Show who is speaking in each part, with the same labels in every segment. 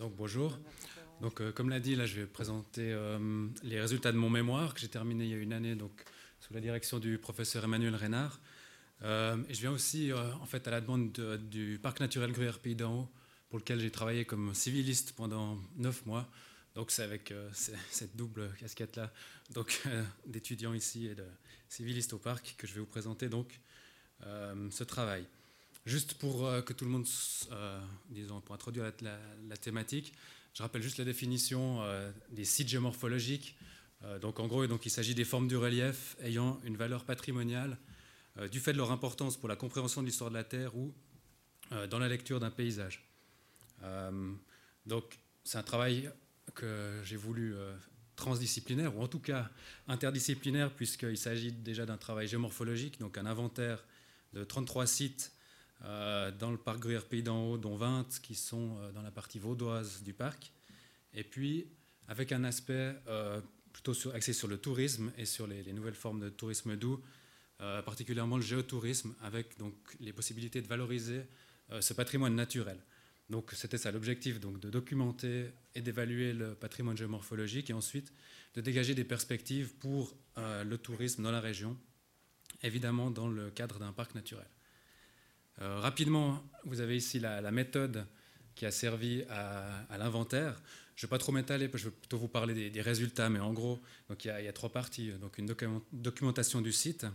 Speaker 1: Donc bonjour. Donc euh, comme l'a dit, là je vais présenter euh, les résultats de mon mémoire que j'ai terminé il y a une année donc sous la direction du professeur Emmanuel Reynard. Euh, et je viens aussi en fait à la demande du parc naturel Gruyère Pays d'en pour lequel j'ai travaillé comme civiliste pendant neuf mois. Donc c'est avec cette double casquette là, donc d'étudiants ici et de civilistes au parc que je vais vous présenter donc ce travail. Juste pour euh, que tout le monde, euh, disons, pour introduire la, thématique, je rappelle juste la définition euh, des sites géomorphologiques. donc en gros, donc, il s'agit des formes du relief ayant une valeur patrimoniale du fait de leur importance pour la compréhension de l'histoire de la Terre ou dans la lecture d'un paysage. donc c'est un travail que j'ai voulu transdisciplinaire, ou en tout cas interdisciplinaire, puisqu'il s'agit déjà d'un travail géomorphologique, donc un inventaire de 33 sites dans le parc Gruyère Pays d'en Haut, dont 20 qui sont euh, dans la partie vaudoise du parc. Et puis, avec un aspect euh, plutôt axé sur le tourisme et sur les, nouvelles formes de tourisme doux, particulièrement le géotourisme, avec donc les possibilités de valoriser ce patrimoine naturel. Donc c'était ça l'objectif, de documenter et d'évaluer le patrimoine géomorphologique et ensuite de dégager des perspectives pour le tourisme dans la région, évidemment dans le cadre d'un parc naturel. Euh, rapidement, vous avez ici la, méthode qui a servi à, l'inventaire. Je ne vais pas trop m'étaler, je vais plutôt vous parler des, résultats, mais en gros, donc il, y a, trois parties. Donc une documentation du site,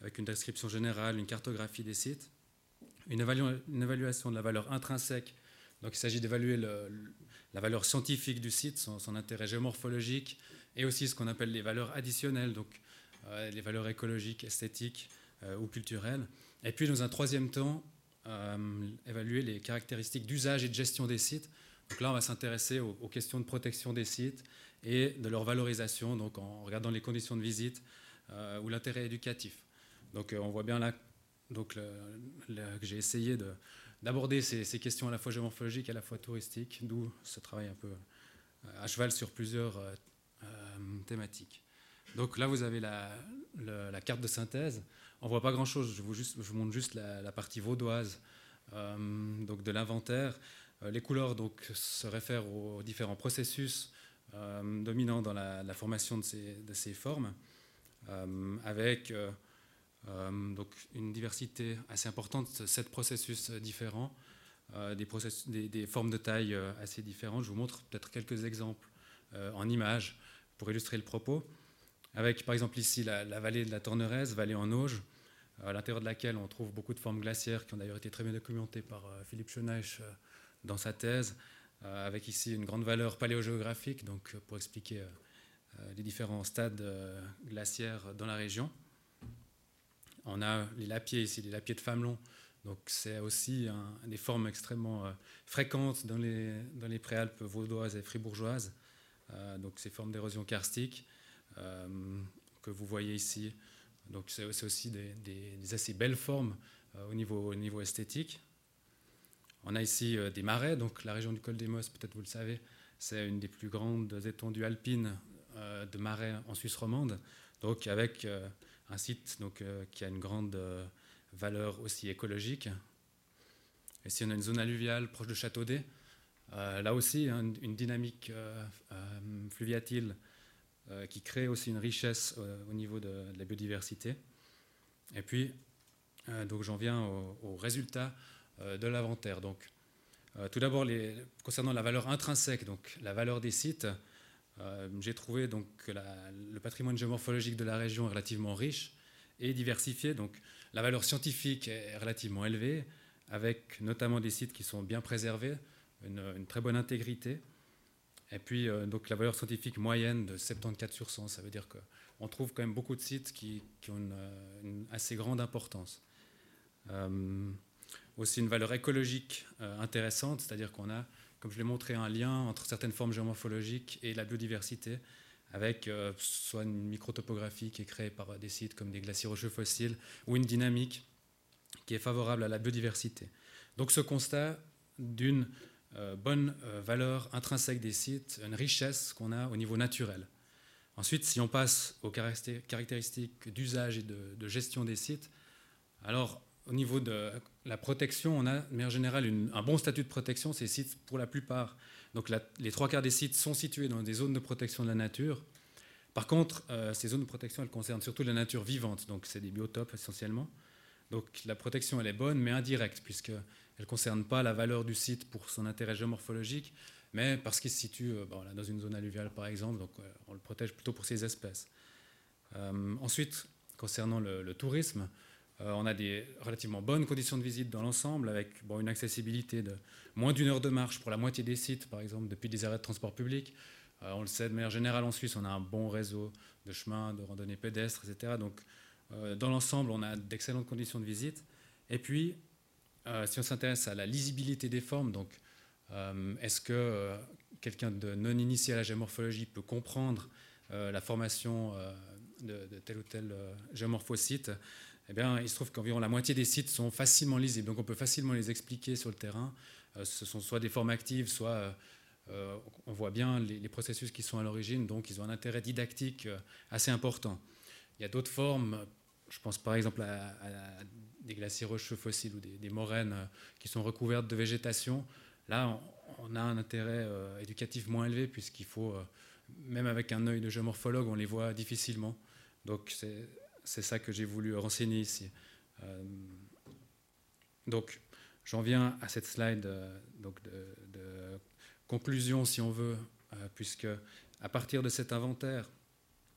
Speaker 1: avec une description générale, une cartographie des sites, une, évaluation de la valeur intrinsèque. Donc il s'agit d'évaluer la valeur scientifique du site, son, intérêt géomorphologique, et aussi ce qu'on appelle les valeurs additionnelles, donc euh, les valeurs écologiques, esthétiques euh, ou culturelles. Et puis, dans un troisième temps, euh, évaluer les caractéristiques d'usage et de gestion des sites. Donc là, on va s'intéresser aux, questions de protection des sites et de leur valorisation, donc en regardant les conditions de visite euh, ou l'intérêt éducatif. Donc euh, on voit bien là donc, que j'ai essayé d'aborder ces, questions à la fois géomorphologiques et à la fois touristiques, d'où ce travail un peu à cheval sur plusieurs thématiques. Donc là, vous avez la carte de synthèse on voit pas grand-chose. Je vous, montre juste la, partie vaudoise euh, donc de l'inventaire. Euh, les couleurs donc, se réfèrent aux différents processus euh, dominants dans la, formation de ces, formes, avec donc une diversité assez importante sept processus différents, des, formes de taille assez différentes. Je vous montre peut-être quelques exemples en images pour illustrer le propos avec par exemple ici la, la, vallée de la Torneresse, vallée en Auge, à l'intérieur de laquelle on trouve beaucoup de formes glaciaires qui ont d'ailleurs été très bien documentées par euh, Philippe Schoeneich euh, dans sa thèse, euh, avec ici une grande valeur paléogéographique, donc pour expliquer les différents stades glaciaires dans la région. On a les lapiers ici, les lapiers de Famelon, donc c'est aussi des formes extrêmement fréquentes dans les, dans les préalpes vaudoises et fribourgeoises, donc ces formes d'érosion karstique que vous voyez ici donc c'est aussi des, assez belles formes euh, au, niveau, au, niveau, esthétique. On a ici euh, des marais, donc la région du col des Mosses, peut-être vous le savez, c'est une des plus grandes étendues alpines euh, de marais en Suisse romande, donc avec un site qui a une grande valeur aussi écologique. Ici on a une zone alluviale proche de Châteaudet, là aussi hein, une dynamique fluviatile qui crée aussi une richesse euh, au niveau de, la biodiversité. Et puis, euh, donc j'en viens aux résultats de l'inventaire. Donc, tout d'abord, concernant la valeur intrinsèque, donc la valeur des sites, j'ai trouvé donc que le patrimoine géomorphologique de la région est relativement riche et diversifié. Donc, la valeur scientifique est relativement élevée, avec notamment des sites qui sont bien préservés, une très bonne intégrité. Et puis, euh, donc, la valeur scientifique moyenne de 74 sur 100, ça veut dire qu'on trouve quand même beaucoup de sites qui, ont euh, une, assez grande importance. Euh, aussi une valeur écologique intéressante, c'est-à-dire qu'on a, comme je l'ai montré, un lien entre certaines formes géomorphologiques et la biodiversité, avec soit une microtopographie qui est créée par des sites comme des glaciers rocheux fossiles, ou une dynamique qui est favorable à la biodiversité. Donc ce constat d'une bonne euh, valeur intrinsèque des sites, une richesse qu'on a au niveau naturel. Ensuite, si on passe aux caractéristiques d'usage et de, gestion des sites, alors au niveau de la protection, on a de manière générale un bon statut de protection. Ces sites, pour la plupart, Donc les trois quarts des sites sont situés dans des zones de protection de la nature. Par contre, euh, ces zones de protection, elles concernent surtout la nature vivante, donc c'est des biotopes essentiellement. Donc la protection, elle est bonne, mais indirecte, puisqu'elle ne concerne pas la valeur du site pour son intérêt géomorphologique, mais parce qu'il se situe euh, dans une zone alluviale, par exemple, donc on le protège plutôt pour ses espèces. Euh, ensuite, concernant le, tourisme, on a des relativement bonnes conditions de visite dans l'ensemble, avec une accessibilité de moins d'une heure de marche pour la moitié des sites, par exemple, depuis des arrêts de transport public. Euh, on le sait de manière générale en Suisse, on a un bon réseau de chemins, de randonnées pédestres, etc. Donc, euh, dans l'ensemble, on a d'excellentes conditions de visite. Et puis, euh, si on s'intéresse à la lisibilité des formes, donc, est-ce que quelqu'un de non initié à la géomorphologie peut comprendre la formation de, tel ou tel géomorphocyte eh bien, il se trouve qu'environ la moitié des sites sont facilement lisibles, donc on peut facilement les expliquer sur le terrain. ce sont soit des formes actives, soit euh, on voit bien les, processus qui sont à l'origine, donc ils ont un intérêt didactique euh, assez important. Il y a d'autres formes, je pense par exemple à, des glaciers rocheux fossiles ou des, moraines euh, qui sont recouvertes de végétation. Là, on, a un intérêt éducatif moins élevé puisqu'il faut, même avec un œil de géomorphologue, on les voit difficilement. Donc c'est ça que j'ai voulu renseigner ici. donc j'en viens à cette slide donc de conclusion, si on veut, euh, puisque à partir de cet inventaire,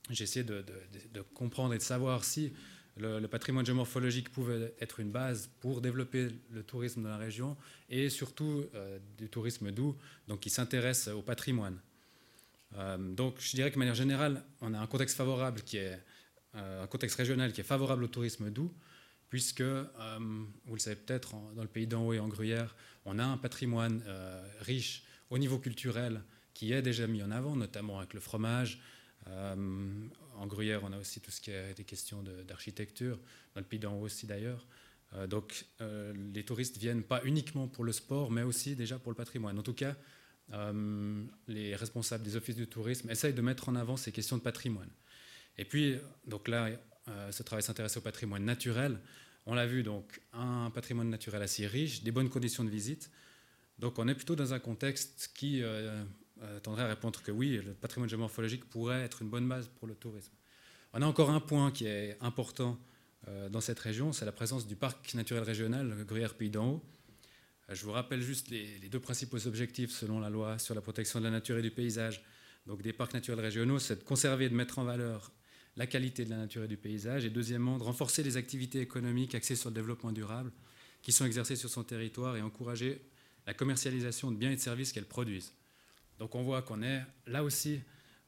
Speaker 1: j'ai essayé de, comprendre et de savoir si le, patrimoine géomorphologique pouvait être une base pour développer le tourisme dans la région et surtout euh, du tourisme doux, donc qui s'intéresse au patrimoine. Euh, donc je dirais que de manière générale, on a un contexte favorable qui est un contexte régional qui est favorable au tourisme doux, puisque, vous le savez peut-être, dans le pays d'en haut et en Gruyère, on a un patrimoine riche au niveau culturel qui est déjà mis en avant, notamment avec le fromage. Euh, en Gruyère, on a aussi tout ce qui est des questions d'architecture, dans le Pays d'en haut aussi d'ailleurs. Euh, donc euh, les touristes viennent pas uniquement pour le sport, mais aussi déjà pour le patrimoine. En tout cas, les responsables des offices du tourisme essayent de mettre en avant ces questions de patrimoine. Et puis, donc là, ce travail s'intéresse au patrimoine naturel. On l'a vu, donc, un patrimoine naturel assez riche, des bonnes conditions de visite, donc on est plutôt dans un contexte qui euh, tendrait à répondre que oui, le patrimoine géomorphologique pourrait être une bonne base pour le tourisme. On a encore un point qui est important euh, dans cette région, c'est la présence du parc naturel régional Gruyère-Pays d'en haut. Je vous rappelle juste les, deux principaux objectifs selon la loi sur la protection de la nature et du paysage. Donc des parcs naturels régionaux, c'est de conserver et de mettre en valeur la qualité de la nature et du paysage, et deuxièmement, de renforcer les activités économiques axées sur le développement durable qui sont exercées sur son territoire et encourager la commercialisation de biens et de services qu'elles produisent. Donc on voit qu'on est là aussi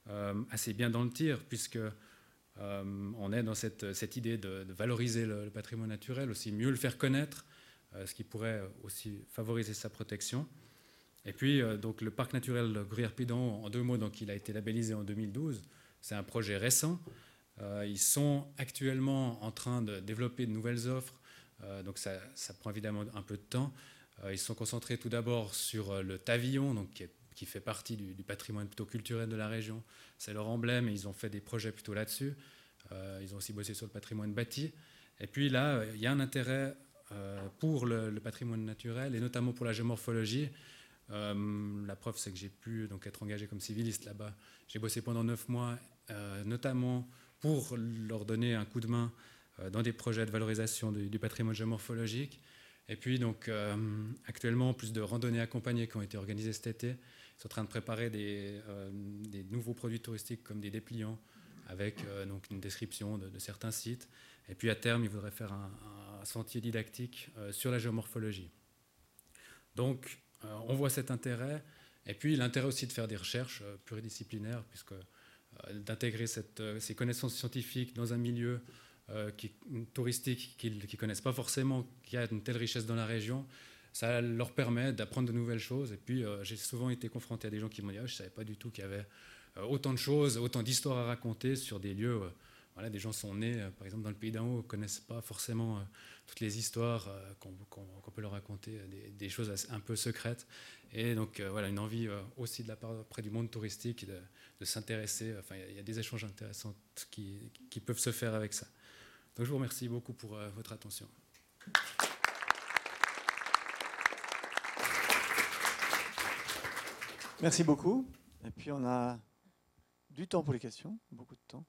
Speaker 1: euh, assez bien dans le tir, puisque euh, on est dans cette, idée de, valoriser le, patrimoine naturel, aussi mieux le faire connaître, euh, ce qui pourrait aussi favoriser sa protection. Et puis, donc, le parc naturel Gruyère-Pidan, en deux mots, donc, il a été labellisé en 2012. C'est un projet récent. ils sont actuellement en train de développer de nouvelles offres. donc, ça, ça, prend évidemment un peu de temps. Ils sont concentrés tout d'abord sur le tavillon, donc qui, fait partie du, patrimoine plutôt culturel de la région. C'est leur emblème et ils ont fait des projets plutôt là-dessus. Euh, ils ont aussi bossé sur le patrimoine bâti. Et puis là, il y a un intérêt pour le, patrimoine naturel et notamment pour la géomorphologie. la preuve, c'est que j'ai pu donc, être engagé comme civiliste là-bas. J'ai bossé pendant neuf mois, notamment pour leur donner un coup de main dans des projets de valorisation du, du patrimoine géomorphologique. Et puis, donc, euh, actuellement, plus de randonnées accompagnées qui ont été organisées cet été. Sont en train de préparer des, euh, nouveaux produits touristiques comme des dépliants avec euh, donc une description de, certains sites. Et puis, à terme, ils voudraient faire un, sentier didactique sur la géomorphologie. Donc, on voit cet intérêt. Et puis, l'intérêt aussi de faire des recherches pluridisciplinaires, puisque d'intégrer ces connaissances scientifiques dans un milieu euh, qui, touristiques qu'ils ne connaissent pas forcément, qu'il y a une telle richesse dans la région, ça leur permet d'apprendre de nouvelles choses. Et puis, euh, j'ai souvent été confronté à des gens qui m'ont dit ah, Je ne savais pas du tout qu'il y avait euh, autant de choses, autant d'histoires à raconter sur des lieux. voilà, des gens sont nés, par exemple, dans le pays d'en haut, ne connaissent pas forcément toutes les histoires qu'on peut leur raconter, des, choses un peu secrètes. Et donc, voilà, une envie aussi de la part près du monde touristique de, s'intéresser. Enfin, il y, a des échanges intéressants qui, peuvent se faire avec ça je vous remercie beaucoup pour euh, votre attention.
Speaker 2: Merci beaucoup. Et puis on a du temps pour les questions, beaucoup de temps.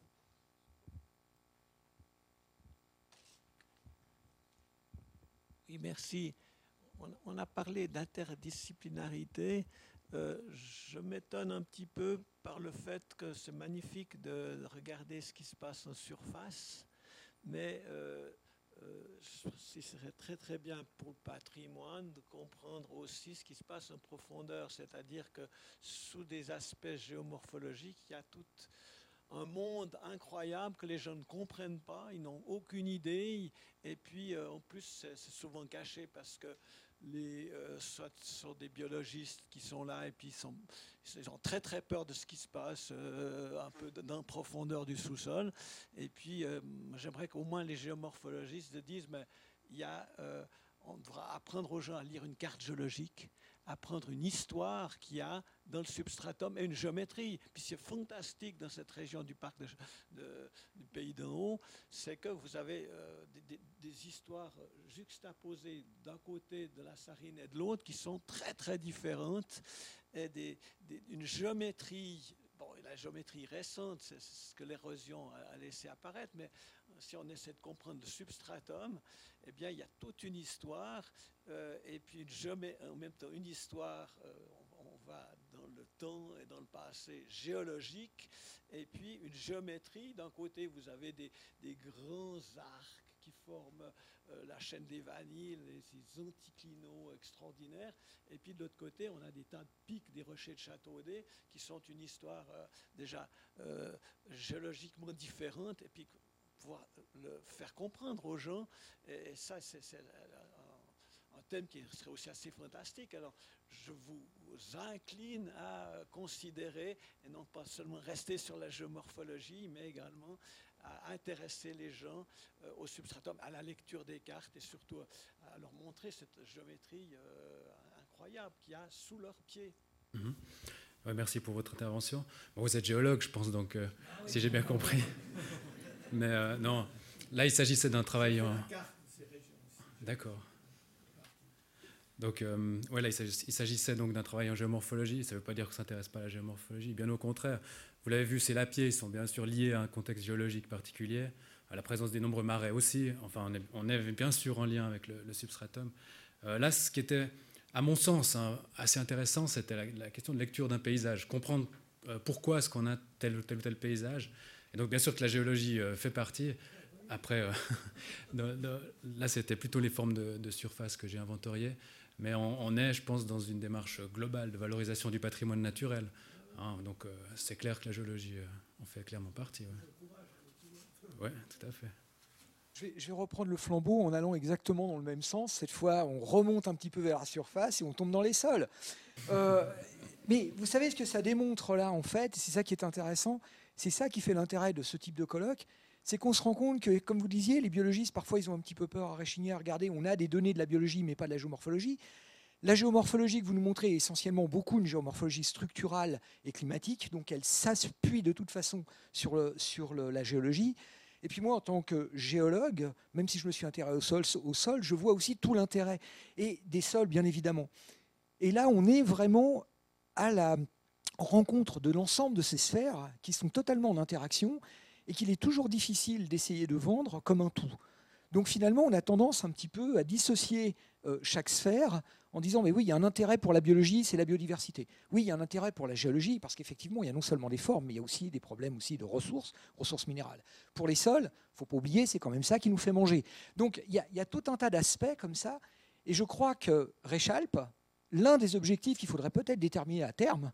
Speaker 3: Oui, merci. On, a parlé d'interdisciplinarité. Euh, je m'étonne un petit peu par le fait que c'est magnifique de regarder ce qui se passe en surface, mais euh, ce serait très très bien pour le patrimoine de comprendre aussi ce qui se passe en profondeur, c'est-à-dire que sous des aspects géomorphologiques, il y a tout un monde incroyable que les gens ne comprennent pas, ils n'ont aucune idée, et puis euh, en plus c'est souvent caché parce que les, euh, soit sont des biologistes qui sont là et puis ils, sont, ils ont très très peur de ce qui se passe euh, un peu dans profondeur du sous-sol. Et puis euh, j'aimerais qu'au moins les géomorphologistes disent mais il y a, on devra apprendre aux gens à lire une carte géologique apprendre une histoire qu'il y a dans le substratum une géométrie. Puis c'est fantastique dans cette région du parc du Pays d'en haut, c'est que vous avez euh, des, histoires juxtaposées d'un côté de la Sarine et de l'autre qui sont très très différentes et une géométrie Bon, la géométrie récente, c'est ce que l'érosion a laissé apparaître, mais si on essaie de comprendre le substratum, eh bien, il y a toute une histoire, euh, et puis en même temps une histoire, euh, on, va dans le temps et dans le passé géologique, et puis une géométrie. D'un côté, vous avez des, grands arcs qui forment euh, la chaîne des vanilles, ces anticlinaux extraordinaires. Et puis de l'autre côté, on a des tas de pics des rochers de Châteaudet qui sont une histoire déjà géologiquement différente. Et puis pouvoir le faire comprendre aux gens. Et ça, c'est un thème qui serait aussi assez fantastique. Alors, je vous incline à considérer, et non pas seulement rester sur la géomorphologie, mais également à intéresser les gens euh, au substratum, à la lecture des cartes et surtout à leur montrer cette géométrie euh, incroyable qu'il y a sous leurs pieds.
Speaker 1: Mhm. merci pour votre intervention. vous êtes géologue, je pense, donc, euh, si j'ai bien compris. Mais euh, non, là, il s'agissait d'un travail. En... D'accord. Donc, euh, il s'agissait donc d'un travail en géomorphologie. Ça ne veut pas dire qu'on ne s'intéresse pas à la géomorphologie. Bien au contraire. Vous l'avez vu, ces lapiers ils sont bien sûr liés à un contexte géologique particulier, à la présence des nombreux marais aussi. Enfin, on est, bien sûr en lien avec le, substratum. Euh, là, ce qui était, à mon sens, hein, assez intéressant, c'était la, question de lecture d'un paysage. Comprendre pourquoi est-ce qu'on a tel ou tel paysage et donc, bien sûr que la géologie euh, fait partie. Après, euh, là, c'était plutôt les formes de, surface que j'ai inventoriées. Mais on, est, je pense, dans une démarche globale de valorisation du patrimoine naturel. Hein. donc, euh, c'est clair que la géologie en fait clairement partie. Oui, ouais, tout à fait.
Speaker 4: Je vais, je vais, reprendre le flambeau en allant exactement dans le même sens. Cette fois, on remonte un petit peu vers la surface et on tombe dans les sols. mais vous savez ce que ça démontre là, en fait, c'est ça qui est intéressant, c'est ça qui fait l'intérêt de ce type de colloque, c'est qu'on se rend compte que, comme vous disiez, les biologistes, parfois, ils ont un petit peu peur à réchigner, à regarder, on a des données de la biologie, mais pas de la géomorphologie. La géomorphologie que vous nous montrez est essentiellement beaucoup une géomorphologie structurale et climatique, donc elle s'appuie de toute façon sur la géologie. Et puis moi, en tant que géologue, même si je me suis intéressé au sol, au sol je vois aussi tout l'intérêt, et des sols, bien évidemment. Et là, on est vraiment à la rencontre de l'ensemble de ces sphères qui sont totalement en interaction et qu'il est toujours difficile d'essayer de vendre comme un tout. Donc finalement, on a tendance un petit peu à dissocier euh, chaque sphère en disant mais oui, il y a un intérêt pour la biologie, c'est la biodiversité. Oui, il y a un intérêt pour la géologie parce qu'effectivement, il y a non seulement des formes, mais il y a aussi des problèmes aussi de ressources, ressources minérales. Pour les sols, faut pas oublier, c'est quand même ça qui nous fait manger. Donc il y a, tout un tas d'aspects comme ça, et je crois que Réchalp, l'un des objectifs qu'il faudrait peut-être déterminer à terme,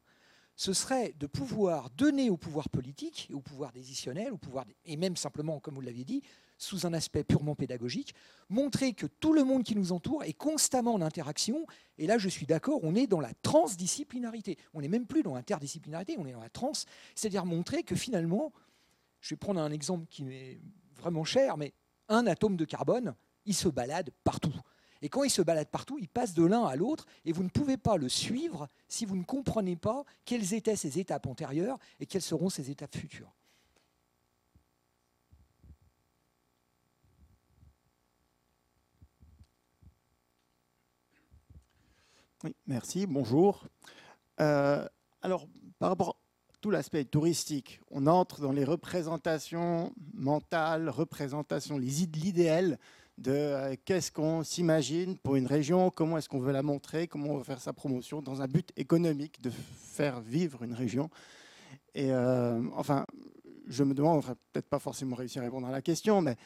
Speaker 4: ce serait de pouvoir donner au pouvoir politique, au pouvoir décisionnel, au pouvoir, et même simplement, comme vous l'aviez dit, sous un aspect purement pédagogique, montrer que tout le monde qui nous entoure est constamment en interaction. Et là, je suis d'accord, on est dans la transdisciplinarité. On n'est même plus dans l'interdisciplinarité, on est dans la trans. C'est-à-dire montrer que finalement, je vais prendre un exemple qui m'est vraiment cher, mais un atome de carbone, il se balade partout. Et quand il se balade partout, il passe de l'un à l'autre, et vous ne pouvez pas le suivre si vous ne comprenez pas quelles étaient ses étapes antérieures et quelles seront ses étapes futures.
Speaker 2: Merci, bonjour. Euh, Alors, par rapport à tout l'aspect touristique, on entre dans les représentations mentales, représentations, l'idéal de euh, qu'est-ce qu'on s'imagine pour une région, comment est-ce qu'on veut la montrer, comment on veut faire sa promotion dans un but économique de faire vivre une région. Et euh, enfin, je me demande, on va peut-être pas forcément réussir à répondre à la question, mais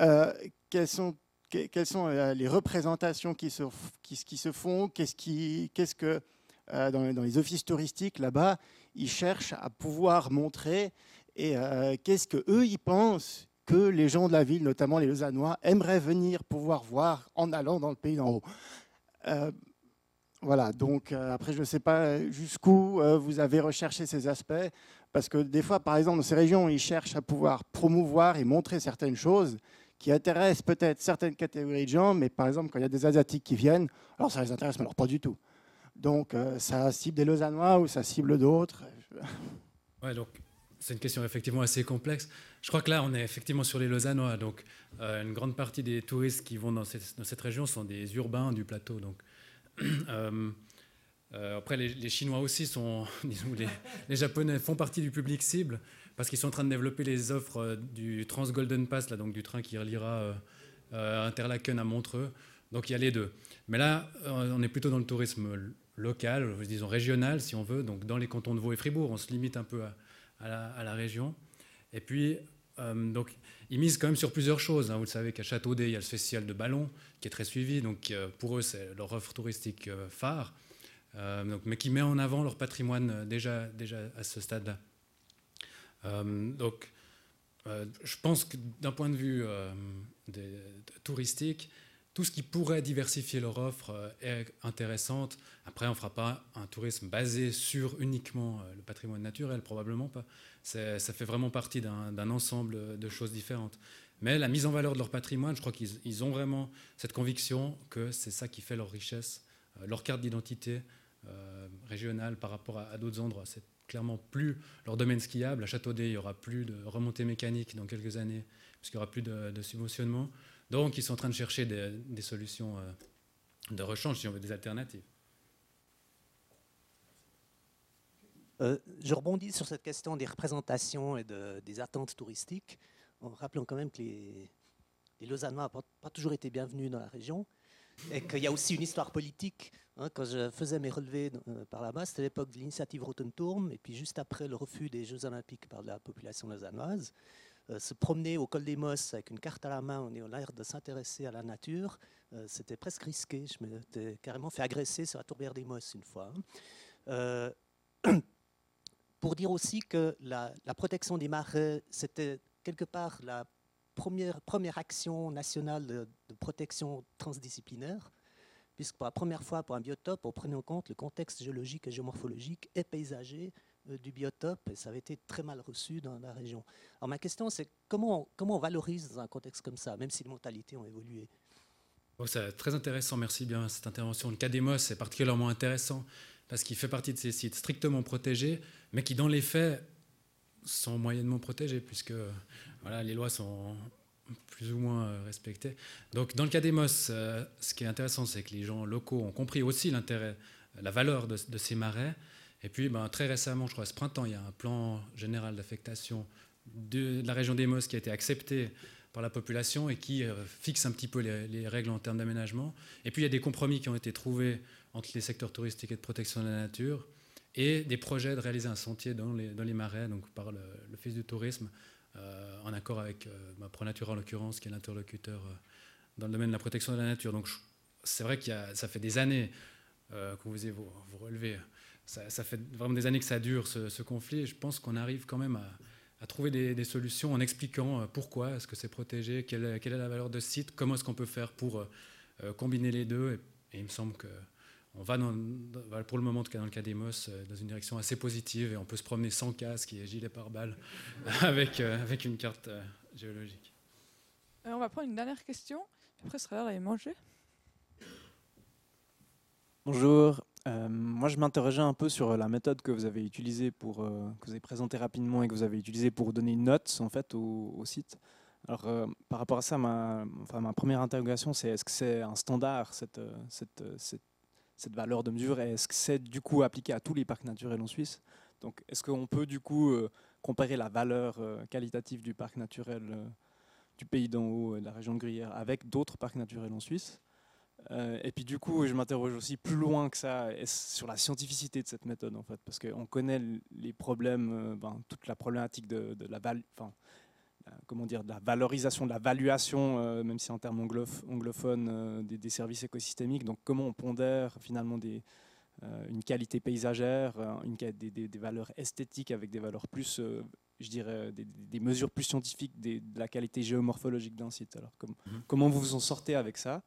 Speaker 2: euh, quelles sont, les représentations qui se, qui, se font Qu'est-ce que dans, dans, les offices touristiques là-bas, ils cherchent à pouvoir montrer et qu'est-ce que eux ils pensent que les gens de la ville, notamment les Lausannois, aimeraient venir pouvoir voir en allant dans le pays d'en haut. Euh, voilà, donc euh, après, je ne sais pas jusqu'où euh, vous avez recherché ces aspects, parce que des fois, par exemple, dans ces régions, ils cherchent à pouvoir promouvoir et montrer certaines choses qui intéressent peut-être certaines catégories de gens, mais par exemple, quand il y a des Asiatiques qui viennent, alors ça les intéresse, mais alors pas du tout. Donc, ça cible des Lausannois ou ça cible d'autres?
Speaker 1: Ouais, donc c'est une question effectivement assez complexe. Je crois que là, on est effectivement sur les Lausannois. Donc, euh, une grande partie des touristes qui vont dans cette, région sont des urbains du plateau. Donc, euh, euh, après, les, Chinois aussi sont, disons, les, Japonais font partie du public cible parce qu'ils sont en train de développer les offres du Trans Golden Pass, là, donc du train qui reliera Interlaken à Montreux. Donc, il y a les deux. Mais là, on est plutôt dans le tourisme local, disons régional, si on veut. Donc, dans les cantons de Vaud et Fribourg, on se limite un peu à à la, région. Et puis, euh, donc, ils misent quand même sur plusieurs choses. Hein. Vous le savez qu'à Châteaudet, il y a le festival de ballon qui est très suivi. Donc, euh, pour eux, c'est leur offre touristique euh, phare. donc, mais qui met en avant leur patrimoine déjà, déjà à ce stade-là. donc, je pense que d'un point de vue touristique, tout ce qui pourrait diversifier leur offre euh, est intéressante. Après, on ne fera pas un tourisme basé sur uniquement euh, le patrimoine naturel, probablement pas. Ça fait vraiment partie d'un ensemble de choses différentes. Mais la mise en valeur de leur patrimoine, je crois qu'ils ont vraiment cette conviction que c'est ça qui fait leur richesse, euh, leur carte d'identité régionale par rapport à, d'autres endroits. C'est clairement plus leur domaine skiable. À Châteaudet, il n'y aura plus de remontée mécanique dans quelques années, puisqu'il n'y aura plus de, de subventionnement. Donc, ils sont en train de chercher des, solutions euh, de rechange, si on veut, des alternatives.
Speaker 5: Euh, je rebondis sur cette question des représentations et des attentes touristiques, en rappelant quand même que les, Lausannois n'ont pas, toujours été bienvenus dans la région, et qu'il y a aussi une histoire politique. Hein, quand je faisais mes relevés euh, par là-bas, c'était l'époque de l'initiative Rotenturm, et puis juste après le refus des Jeux olympiques par la population lausannoise. Euh, se promener au col des Mosses avec une carte à la main, on est l'air de s'intéresser à la nature, euh, c'était presque risqué. Je m'étais carrément fait agresser sur la tourbière des Mosses une fois. Hein. Euh, pour dire aussi que la, protection des marais, c'était quelque part la première, première action nationale de, protection transdisciplinaire, puisque pour la première fois, pour un biotope, on prenait en compte le contexte géologique et géomorphologique et paysager du biotope et ça avait été très mal reçu dans la région. Alors ma question c'est comment, comment on valorise dans un contexte comme ça, même si les mentalités ont évolué?
Speaker 1: Oh, C'est très intéressant, merci bien cette intervention. Le cas des MOS est particulièrement intéressant parce qu'il fait partie de ces sites strictement protégés, mais qui dans les faits sont moyennement protégés puisque voilà, les lois sont plus ou moins euh, respectées. Donc dans le cas des MOS, euh, ce qui est intéressant, c'est que les gens locaux ont compris aussi l'intérêt, la valeur de ces marais. Et puis, ben, très récemment, je crois, ce printemps, il y a un plan général d'affectation de, la région des Mosses qui a été accepté par la population et qui euh, fixe un petit peu les, règles en termes d'aménagement. Et puis, il y a des compromis qui ont été trouvés entre les secteurs touristiques et de protection de la nature et des projets de réaliser un sentier dans les, marais, donc par l'Office du tourisme, euh, en accord avec euh, ProNatura en l'occurrence, qui est l'interlocuteur dans le domaine de la protection de la nature. Donc, c'est vrai que ça fait des années que vous, vous relevez ça, fait vraiment des années que ça dure, ce, conflit. Et je pense qu'on arrive quand même à, trouver des, solutions en expliquant euh, pourquoi est-ce que c'est protégé, quelle, est la valeur de ce site, comment est-ce qu'on peut faire pour euh, euh, combiner les deux. Et, il me semble qu'on va, dans, pour le moment, en tout cas dans le cas des MOS, dans une direction assez positive et on peut se promener sans casque et gilet pare-balles avec, avec une carte géologique.
Speaker 6: on va prendre une dernière question, après ce sera l'heure d'aller manger.
Speaker 7: Bonjour, euh, moi, je m'interrogeais un peu sur la méthode que vous avez utilisée pour euh, que vous avez présentée rapidement et que vous avez utilisée pour donner une note en fait au, site. Alors, euh, par rapport à ça, ma, première interrogation, c'est est-ce que c'est un standard cette, cette, cette valeur de mesure? Est-ce que c'est du coup appliqué à tous les parcs naturels en Suisse? Donc, est-ce qu'on peut du coup comparer la valeur qualitative du parc naturel du pays d'en haut, de la région de Gruyère, avec d'autres parcs naturels en Suisse? Euh, et puis du coup, je m'interroge aussi plus loin que ça sur la scientificité de cette méthode, en fait, parce qu'on connaît les problèmes, euh, ben, toute la problématique de, la, enfin, comment dire, de la valorisation, de la valuation, euh, même si en termes anglophones, des, services écosystémiques. Donc comment on pondère finalement des, une qualité paysagère, une, des, des, valeurs esthétiques avec des valeurs plus, je dirais, des, mesures plus scientifiques de la qualité géomorphologique d'un site. Alors mmh. comment vous vous en sortez avec ça?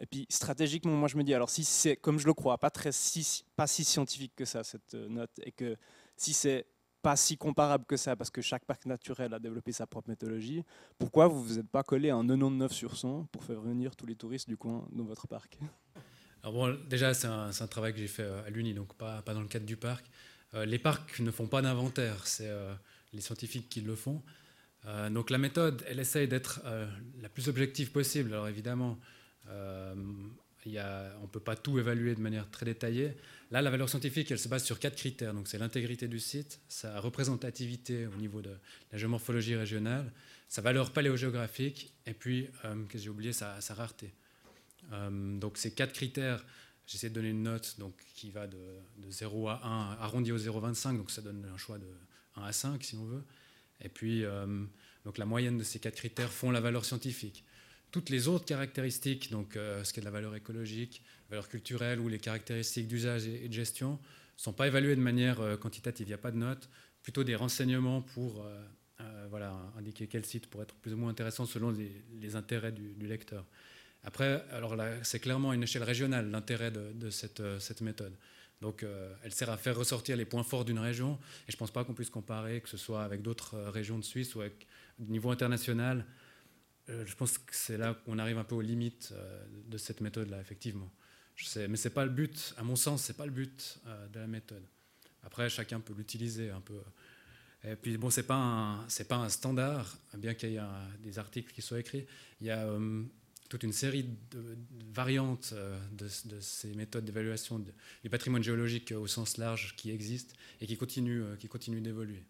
Speaker 7: Et puis stratégiquement, moi je me dis, alors si c'est, comme je le crois, pas, très, si, pas si scientifique que ça, cette euh, note, et que si c'est pas si comparable que ça, parce que chaque parc naturel a développé sa propre méthodologie, pourquoi vous ne vous êtes pas collé un 99 sur 100 pour faire venir tous les touristes du coin dans votre parc?
Speaker 1: Alors bon, Déjà, c'est un, travail que j'ai fait euh, à l'Uni, donc pas, pas, dans le cadre du parc. Euh, les parcs ne font pas d'inventaire, c'est les scientifiques qui le font. donc la méthode, elle essaye d'être la plus objective possible. Alors évidemment, a, on ne peut pas tout évaluer de manière très détaillée. Là, la valeur scientifique, elle se base sur quatre critères. Donc, c'est l'intégrité du site, sa représentativité au niveau de la géomorphologie régionale, sa valeur paléogéographique, et puis, euh, que j'ai oublié, sa, rareté. Euh, donc, ces quatre critères, j'essaie de donner une note donc, qui va de, 0 à 1, arrondi au 0,25, donc ça donne un choix de 1 à 5, si on veut. Et puis, euh, donc, la moyenne de ces quatre critères font la valeur scientifique. Toutes les autres caractéristiques, donc euh, ce qui est de la valeur écologique, valeur culturelle ou les caractéristiques d'usage et, de gestion, ne sont pas évaluées de manière euh, quantitative. Il n'y a pas de notes, plutôt des renseignements pour euh, indiquer quel site pourrait être plus ou moins intéressant selon les, intérêts du, lecteur. Après, alors c'est clairement une échelle régionale l'intérêt de, cette, cette, méthode. Donc, elle sert à faire ressortir les points forts d'une région. Et je ne pense pas qu'on puisse comparer, que ce soit avec d'autres régions de Suisse ou avec niveau international, euh, je pense que c'est là qu'on arrive un peu aux limites euh, de cette méthode-là, effectivement. Je sais, mais c'est pas le but, à mon sens, c'est pas le but euh, de la méthode. Après, chacun peut l'utiliser un peu. Et puis, bon, c'est pas c'est pas un standard, bien qu'il y ait des articles qui soient écrits. Il y a toute une série de, variantes de, ces méthodes d'évaluation du patrimoine géologique au sens large qui existent et qui continuent, qui continuent d'évoluer.